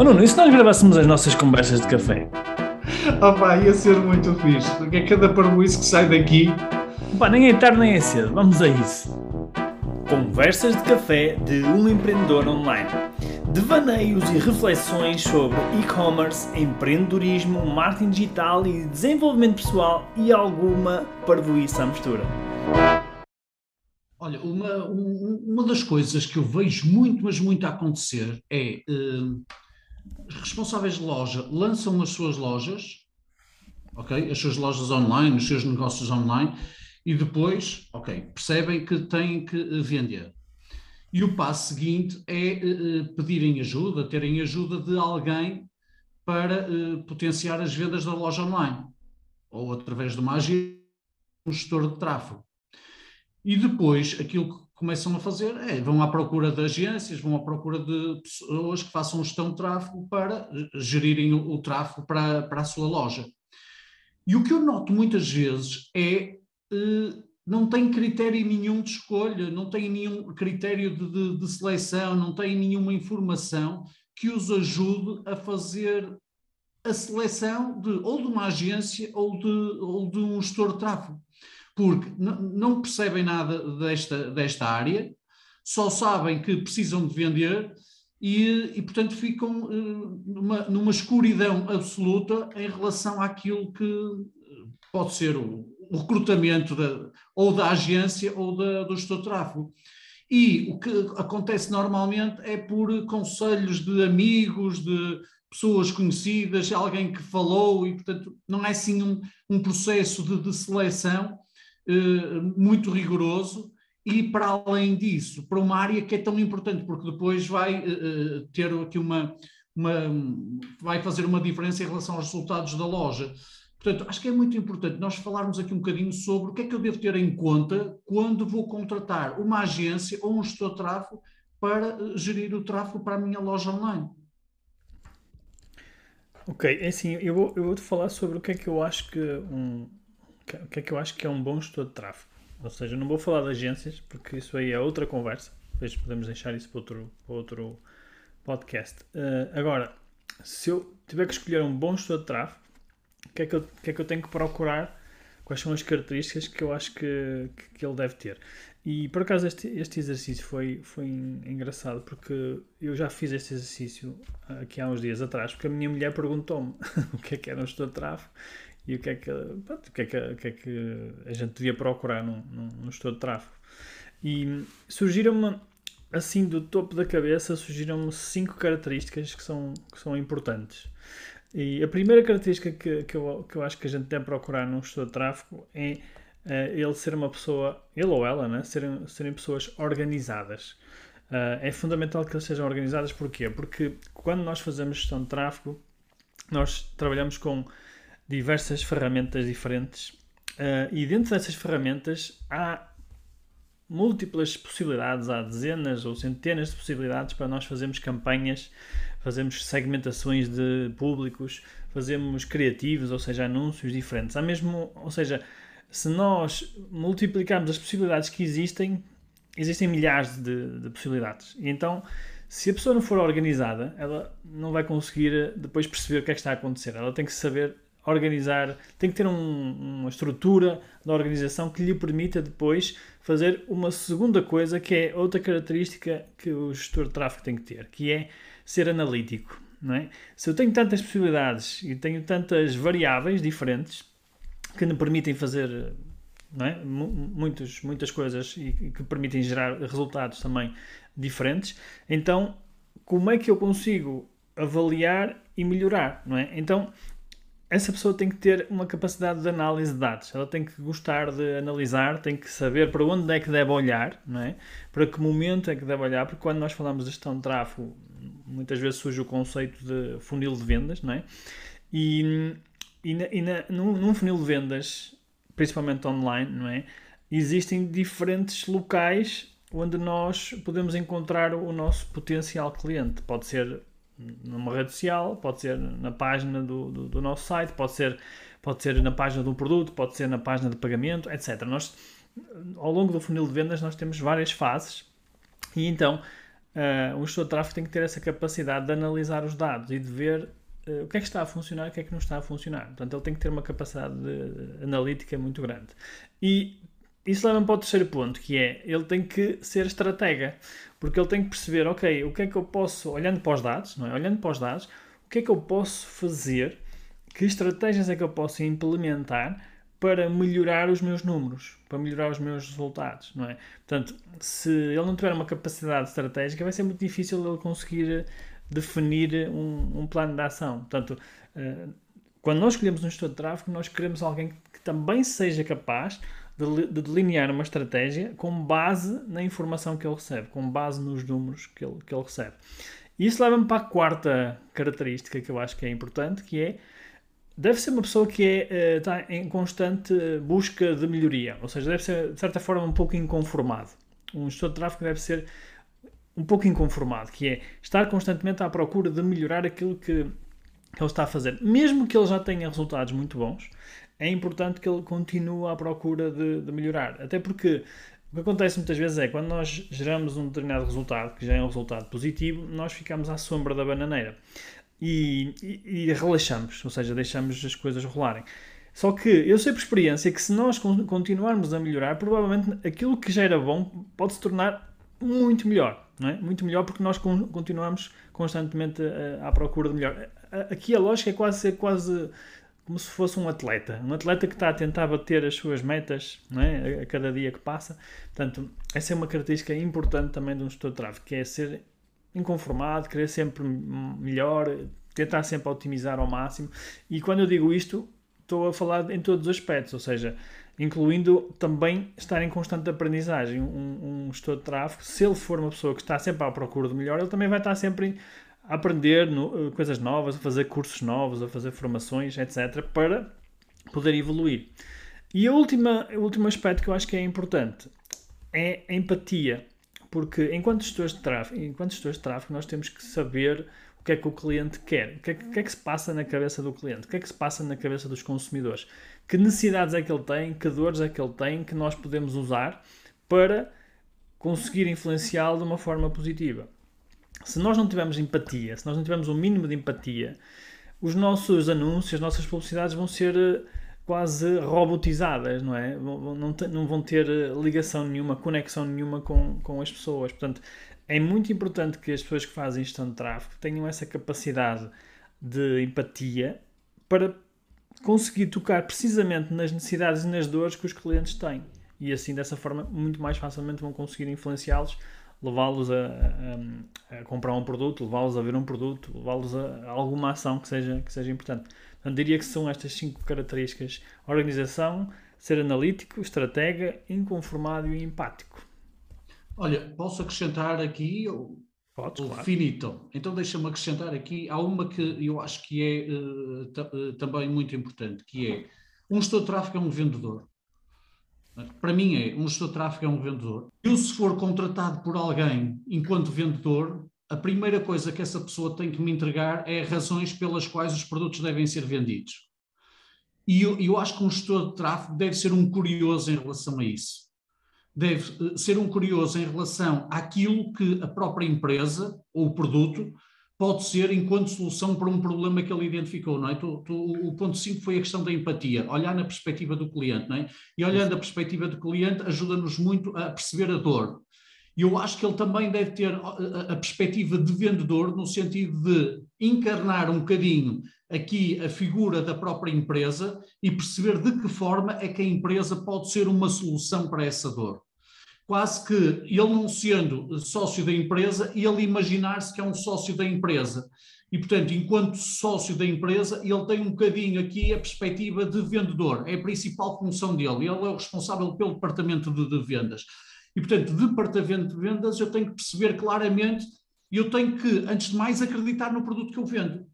Oh Nuno, e se nós gravássemos as nossas conversas de café? Opa, ia ser muito fixe, porque é cada parboice que sai daqui. Pá, nem é tarde nem é cedo, vamos a isso. Conversas de café de um empreendedor online. Devaneios e reflexões sobre e-commerce, empreendedorismo, marketing digital e desenvolvimento pessoal e alguma parvoíça à mistura. Olha, uma, uma das coisas que eu vejo muito, mas muito a acontecer é uh, responsáveis de loja lançam as suas lojas, ok? As suas lojas online, os seus negócios online, e depois, ok, percebem que têm que vender. E o passo seguinte é uh, pedirem ajuda, terem ajuda de alguém para uh, potenciar as vendas da loja online, ou através de uma agência, um gestor de tráfego. E depois, aquilo que começam a fazer é, vão à procura de agências, vão à procura de pessoas que façam gestão de tráfego para eh, gerirem o, o tráfego para, para a sua loja. E o que eu noto muitas vezes é eh, não tem critério nenhum de escolha, não tem nenhum critério de, de, de, seleção, não tem nenhuma informação que os ajude a fazer a seleção de ou de uma agência ou de, ou de um gestor de tráfego porque não percebem nada desta, desta área, só sabem que precisam de vender e, e portanto, ficam uh, numa, numa escuridão absoluta em relação àquilo que pode ser o, o recrutamento da, ou da agência ou da, do gestor de tráfego. E o que acontece normalmente é por conselhos de amigos, de pessoas conhecidas, alguém que falou, e portanto não é assim um, um processo de, de seleção eh, muito rigoroso e, para além disso, para uma área que é tão importante, porque depois vai uh, ter aqui uma, uma. vai fazer uma diferença em relação aos resultados da loja. Portanto, acho que é muito importante nós falarmos aqui um bocadinho sobre o que é que eu devo ter em conta quando vou contratar uma agência ou um gestor de tráfego para gerir o tráfego para a minha loja online. Ok, é assim, eu vou, eu vou te falar sobre o que é que eu acho que um, o que é que eu acho que é um bom gestor de tráfego. Ou seja, não vou falar de agências, porque isso aí é outra conversa. Depois podemos deixar isso para outro, para outro podcast. Uh, agora, se eu tiver que escolher um bom gestor de tráfego, o que, é que, eu, que é que eu tenho que procurar? Quais são as características que eu acho que, que, que ele deve ter? E por acaso este, este exercício foi, foi engraçado porque eu já fiz este exercício aqui há uns dias atrás, porque a minha mulher perguntou-me o que é que era um gestor de tráfego e o que é que, pronto, o que, é que, o que, é que a gente devia procurar num, num, num estudo de tráfego. E surgiram-me, assim do topo da cabeça, surgiram-me cinco características que são, que são importantes. E a primeira característica que, que, eu, que eu acho que a gente deve procurar num estudo de tráfego é uh, ele ser uma pessoa, ele ou ela, né, serem, serem pessoas organizadas. Uh, é fundamental que eles sejam organizadas, porquê? Porque quando nós fazemos gestão de tráfego, nós trabalhamos com diversas ferramentas diferentes uh, e dentro dessas ferramentas há múltiplas possibilidades, há dezenas ou centenas de possibilidades para nós fazermos campanhas, fazemos segmentações de públicos, fazemos criativos, ou seja, anúncios diferentes. Há mesmo, ou seja, se nós multiplicarmos as possibilidades que existem, existem milhares de, de possibilidades. E então, se a pessoa não for organizada, ela não vai conseguir depois perceber o que é que está a acontecer. Ela tem que saber organizar, tem que ter um, uma estrutura da organização que lhe permita depois fazer uma segunda coisa que é outra característica que o gestor de tráfego tem que ter, que é ser analítico. Não é? Se eu tenho tantas possibilidades e tenho tantas variáveis diferentes que me permitem fazer é? Muitos, muitas coisas e que permitem gerar resultados também diferentes, então como é que eu consigo avaliar e melhorar, não é? Então essa pessoa tem que ter uma capacidade de análise de dados. Ela tem que gostar de analisar, tem que saber para onde é que deve olhar, não é? para que momento é que deve olhar, porque quando nós falamos de gestão de tráfego, muitas vezes surge o conceito de funil de vendas, não é? E, e, na, e na, num, num funil de vendas, principalmente online, não é? Existem diferentes locais onde nós podemos encontrar o nosso potencial cliente. Pode ser numa rede social, pode ser na página do, do, do, nosso site, pode ser, pode ser na página de um produto, pode ser na página de pagamento, etc. Nós, ao longo do funil de vendas, nós temos várias fases e então uh, um gestor de tráfego tem que ter essa capacidade de analisar os dados e de ver uh, o que é que está a funcionar e o que é que não está a funcionar. Portanto, ele tem que ter uma capacidade de, analítica muito grande. E isso leva-me para o terceiro ponto, que é ele tem que ser estratega, porque ele tem que perceber, ok, o que é que eu posso, olhando para os dados, não é? Olhando para os dados, o que é que eu posso fazer, que estratégias é que eu posso implementar para melhorar os meus números, para melhorar os meus resultados, não é? Portanto, se ele não tiver uma capacidade estratégica, vai ser muito difícil ele conseguir definir um, um plano de ação. Portanto, uh, quando nós escolhemos um gestor de tráfego, nós queremos alguém que também seja capaz de, de delinear uma estratégia com base na informação que ele recebe, com base nos números que ele, que ele recebe. E isso leva-me para a quarta característica que eu acho que é importante, que é deve ser uma pessoa que é, está em constante busca de melhoria, ou seja, deve ser, de certa forma, um pouco inconformado. Um gestor de tráfego deve ser um pouco inconformado, que é estar constantemente à procura de melhorar aquilo que, que ele está a fazer. Mesmo que ele já tenha resultados muito bons, é importante que ele continue à procura de, de melhorar. Até porque o que acontece muitas vezes é quando nós geramos um determinado resultado, que já é um resultado positivo, nós ficamos à sombra da bananeira e, e, e relaxamos, ou seja, deixamos as coisas rolarem. Só que eu sei por experiência que se nós continuarmos a melhorar, provavelmente aquilo que já era bom pode se tornar muito melhor, não é? Muito melhor porque nós continuamos constantemente à procura de melhor. Aqui a lógica é quase ser quase como se fosse um atleta, um atleta que está a tentar bater as suas metas é? a cada dia que passa. Portanto, essa é uma característica importante também de um gestor de tráfego, que é ser inconformado, querer sempre melhor, tentar sempre otimizar ao máximo. E quando eu digo isto, estou a falar em todos os aspectos, ou seja, incluindo também estar em constante aprendizagem. Um, um gestor de tráfego, se ele for uma pessoa que está sempre à procura do melhor, ele também vai estar sempre a aprender no, eh, coisas novas, a fazer cursos novos, a fazer formações, etc., para poder evoluir. E a última, o último aspecto que eu acho que é importante é a empatia. Porque enquanto gestores de tráfego, enquanto gestores de tráfego, nós temos que saber o que é que o cliente quer, o que, é, o que é que se passa na cabeça do cliente, o que é que se passa na cabeça dos consumidores, que necessidades é que ele tem, que dores é que ele tem, que nós podemos usar para conseguir influenciá-lo de uma forma positiva. Se nós não tivermos empatia, se nós não tivermos um mínimo de empatia, os nossos anúncios, as nossas publicidades vão ser eh, quase robotizadas, não é? Não, não vão ter eh, ligação nenhuma, conexão nenhuma com, com as pessoas. Portanto, é muito importante que as pessoas que fazem gestão de tráfego tenham essa capacidade de empatia para conseguir tocar precisamente nas necessidades e nas dores que os clientes têm. E assim, dessa forma, muito mais facilmente vão conseguir influenciá-los, levá-los a, a, a, comprar um produto, levá-los a ver um produto, levá-los a, a alguma ação que seja, que seja importante. Portanto, diria que são estas cinco características: organização, ser analítico, estratega, inconformado e empático. Olha, posso acrescentar aqui Podes, o claro. finito. Então deixa-me acrescentar aqui, há uma que eu acho que é uh, também muito importante, que é um gestor de tráfego é um vendedor. Para mim é, um gestor de tráfego é um vendedor. Eu se for contratado por alguém enquanto vendedor, a primeira coisa que essa pessoa tem que me entregar é razões pelas quais os produtos devem ser vendidos. E eu, eu acho que um gestor de tráfego deve ser um curioso em relação a isso. Deve eh, ser um curioso em relação àquilo que a própria empresa ou o produto pode ser enquanto solução para um problema que ele identificou, não é? Tu, tu, o ponto 5 foi a questão da empatia, olhar na perspectiva do cliente, não é? E olhando a perspectiva do cliente ajuda-nos muito a perceber a dor. E eu acho que ele também deve ter a, perspectiva de vendedor, no sentido de encarnar um bocadinho aqui a figura da própria empresa e perceber de que forma é que a empresa pode ser uma solução para essa dor. Quase que ele não sendo sócio da empresa, ele imaginar-se que é um sócio da empresa. E, portanto, enquanto sócio da empresa, ele tem um bocadinho aqui a perspectiva de vendedor. É a principal função dele. Ele é o responsável pelo departamento de, de vendas. E, portanto, departamento de vendas, eu tenho que perceber claramente, eu tenho que, antes de mais, acreditar no produto que eu vendo.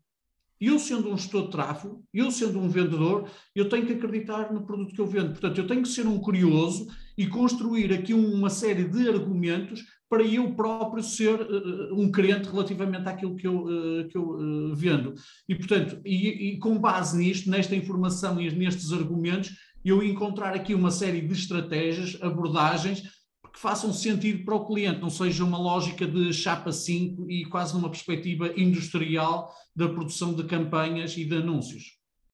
Eu, sendo um gestor de tráfego, eu, sendo um vendedor, eu tenho que acreditar no produto que eu vendo. Portanto, eu tenho que ser um curioso e construir aqui uma série de argumentos para eu próprio ser uh, um crente relativamente àquilo que eu, uh, que eu uh, vendo. E, portanto, e, e, com base nisto, nesta informação e nestes argumentos, eu encontrar aqui uma série de estratégias, abordagens que façam sentido para o cliente, não seja uma lógica de chapa 5 e quase numa perspectiva industrial da produção de campanhas e de anúncios.